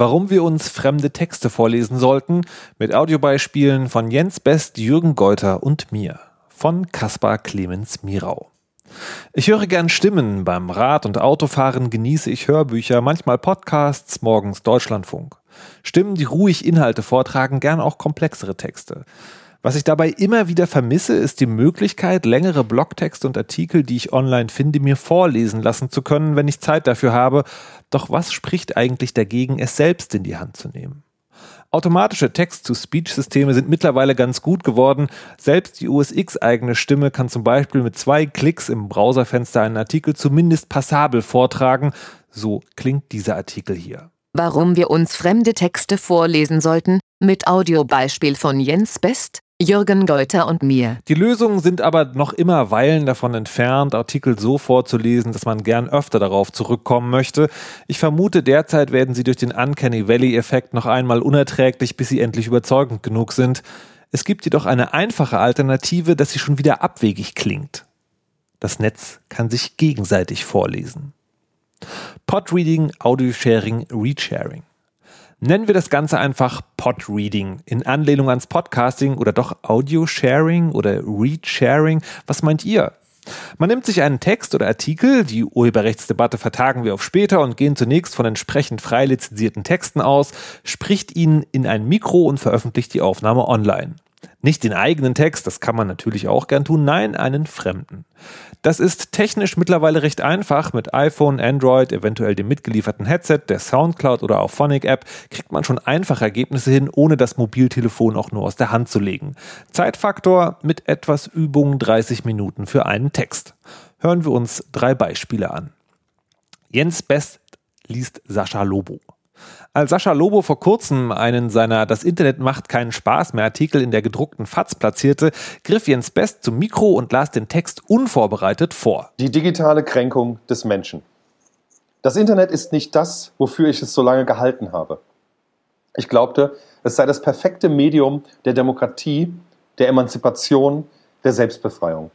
Warum wir uns fremde Texte vorlesen sollten, mit Audiobeispielen von Jens Best, Jürgen Geuter und mir, von Kaspar Clemens Mirau. Ich höre gern Stimmen, beim Rad- und Autofahren genieße ich Hörbücher, manchmal Podcasts, morgens Deutschlandfunk. Stimmen, die ruhig Inhalte vortragen, gern auch komplexere Texte. Was ich dabei immer wieder vermisse, ist die Möglichkeit, längere Blogtexte und Artikel, die ich online finde, mir vorlesen lassen zu können, wenn ich Zeit dafür habe. Doch was spricht eigentlich dagegen, es selbst in die Hand zu nehmen? Automatische Text-to-Speech-Systeme sind mittlerweile ganz gut geworden. Selbst die USX-eigene Stimme kann zum Beispiel mit zwei Klicks im Browserfenster einen Artikel zumindest passabel vortragen. So klingt dieser Artikel hier. Warum wir uns fremde Texte vorlesen sollten, mit Audiobeispiel von Jens Best, Jürgen Geuter und mir. Die Lösungen sind aber noch immer Weilen davon entfernt, Artikel so vorzulesen, dass man gern öfter darauf zurückkommen möchte. Ich vermute, derzeit werden sie durch den Uncanny Valley-Effekt noch einmal unerträglich, bis sie endlich überzeugend genug sind. Es gibt jedoch eine einfache Alternative, dass sie schon wieder abwegig klingt. Das Netz kann sich gegenseitig vorlesen. Podreading, Audio-Sharing, Readsharing. Nennen wir das Ganze einfach Podreading in Anlehnung ans Podcasting oder doch Audio-Sharing oder Read-Sharing. Was meint ihr? Man nimmt sich einen Text oder Artikel, die Urheberrechtsdebatte vertagen wir auf später und gehen zunächst von entsprechend frei lizenzierten Texten aus, spricht ihn in ein Mikro und veröffentlicht die Aufnahme online. Nicht den eigenen Text, das kann man natürlich auch gern tun, nein, einen fremden. Das ist technisch mittlerweile recht einfach. Mit iPhone, Android, eventuell dem mitgelieferten Headset, der Soundcloud oder auch Phonic App kriegt man schon einfach Ergebnisse hin, ohne das Mobiltelefon auch nur aus der Hand zu legen. Zeitfaktor mit etwas Übung 30 Minuten für einen Text. Hören wir uns drei Beispiele an. Jens Best liest Sascha Lobo. Als Sascha Lobo vor kurzem einen seiner Das Internet macht keinen Spaß mehr Artikel in der gedruckten FAZ platzierte, griff Jens Best zum Mikro und las den Text unvorbereitet vor. Die digitale Kränkung des Menschen. Das Internet ist nicht das, wofür ich es so lange gehalten habe. Ich glaubte, es sei das perfekte Medium der Demokratie, der Emanzipation, der Selbstbefreiung.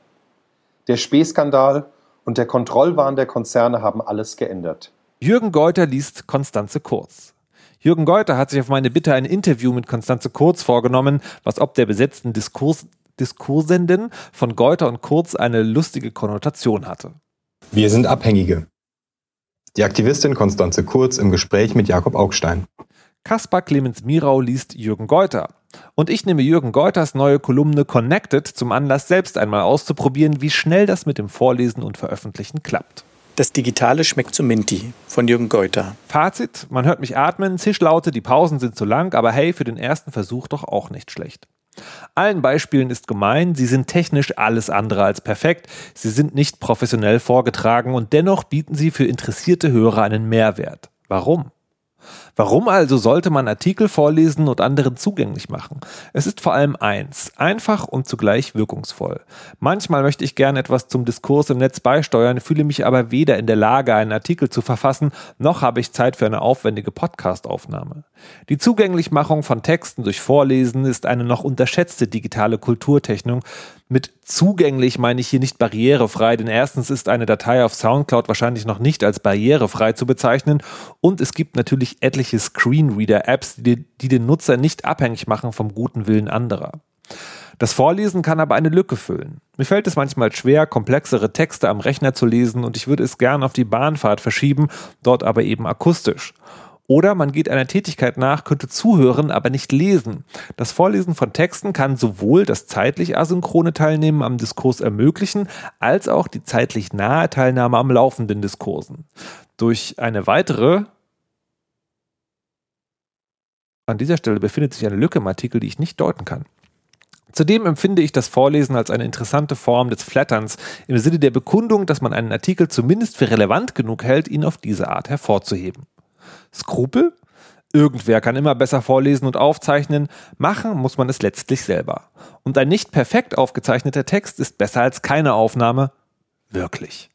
Der Spähskandal und der Kontrollwahn der Konzerne haben alles geändert. Jürgen Geuter liest Konstanze Kurz. Jürgen Geuter hat sich auf meine Bitte ein Interview mit Konstanze Kurz vorgenommen, was ob der besetzten Diskurs Diskursenden von Geuter und Kurz eine lustige Konnotation hatte. Wir sind Abhängige. Die Aktivistin Konstanze Kurz im Gespräch mit Jakob Augstein. Kaspar Clemens Mirau liest Jürgen Geuter. Und ich nehme Jürgen Geuters neue Kolumne Connected zum Anlass, selbst einmal auszuprobieren, wie schnell das mit dem Vorlesen und Veröffentlichen klappt. Das Digitale schmeckt zu Minty von Jürgen Geuter. Fazit, man hört mich atmen, Zischlaute, die Pausen sind zu lang, aber hey, für den ersten Versuch doch auch nicht schlecht. Allen Beispielen ist gemein, sie sind technisch alles andere als perfekt, sie sind nicht professionell vorgetragen und dennoch bieten sie für interessierte Hörer einen Mehrwert. Warum? Warum also sollte man Artikel vorlesen und anderen zugänglich machen? Es ist vor allem eins, einfach und zugleich wirkungsvoll. Manchmal möchte ich gerne etwas zum Diskurs im Netz beisteuern, fühle mich aber weder in der Lage, einen Artikel zu verfassen, noch habe ich Zeit für eine aufwendige Podcastaufnahme. Die Zugänglichmachung von Texten durch Vorlesen ist eine noch unterschätzte digitale Kulturtechnik, mit zugänglich meine ich hier nicht barrierefrei, denn erstens ist eine Datei auf SoundCloud wahrscheinlich noch nicht als barrierefrei zu bezeichnen und es gibt natürlich etliche Screenreader-Apps, die, die den Nutzer nicht abhängig machen vom guten Willen anderer. Das Vorlesen kann aber eine Lücke füllen. Mir fällt es manchmal schwer, komplexere Texte am Rechner zu lesen und ich würde es gern auf die Bahnfahrt verschieben, dort aber eben akustisch. Oder man geht einer Tätigkeit nach, könnte zuhören, aber nicht lesen. Das Vorlesen von Texten kann sowohl das zeitlich asynchrone Teilnehmen am Diskurs ermöglichen, als auch die zeitlich nahe Teilnahme am laufenden Diskursen. Durch eine weitere an dieser Stelle befindet sich eine Lücke im Artikel, die ich nicht deuten kann. Zudem empfinde ich das Vorlesen als eine interessante Form des Flatterns im Sinne der Bekundung, dass man einen Artikel zumindest für relevant genug hält, ihn auf diese Art hervorzuheben. Skrupel? Irgendwer kann immer besser vorlesen und aufzeichnen, machen muss man es letztlich selber. Und ein nicht perfekt aufgezeichneter Text ist besser als keine Aufnahme. Wirklich.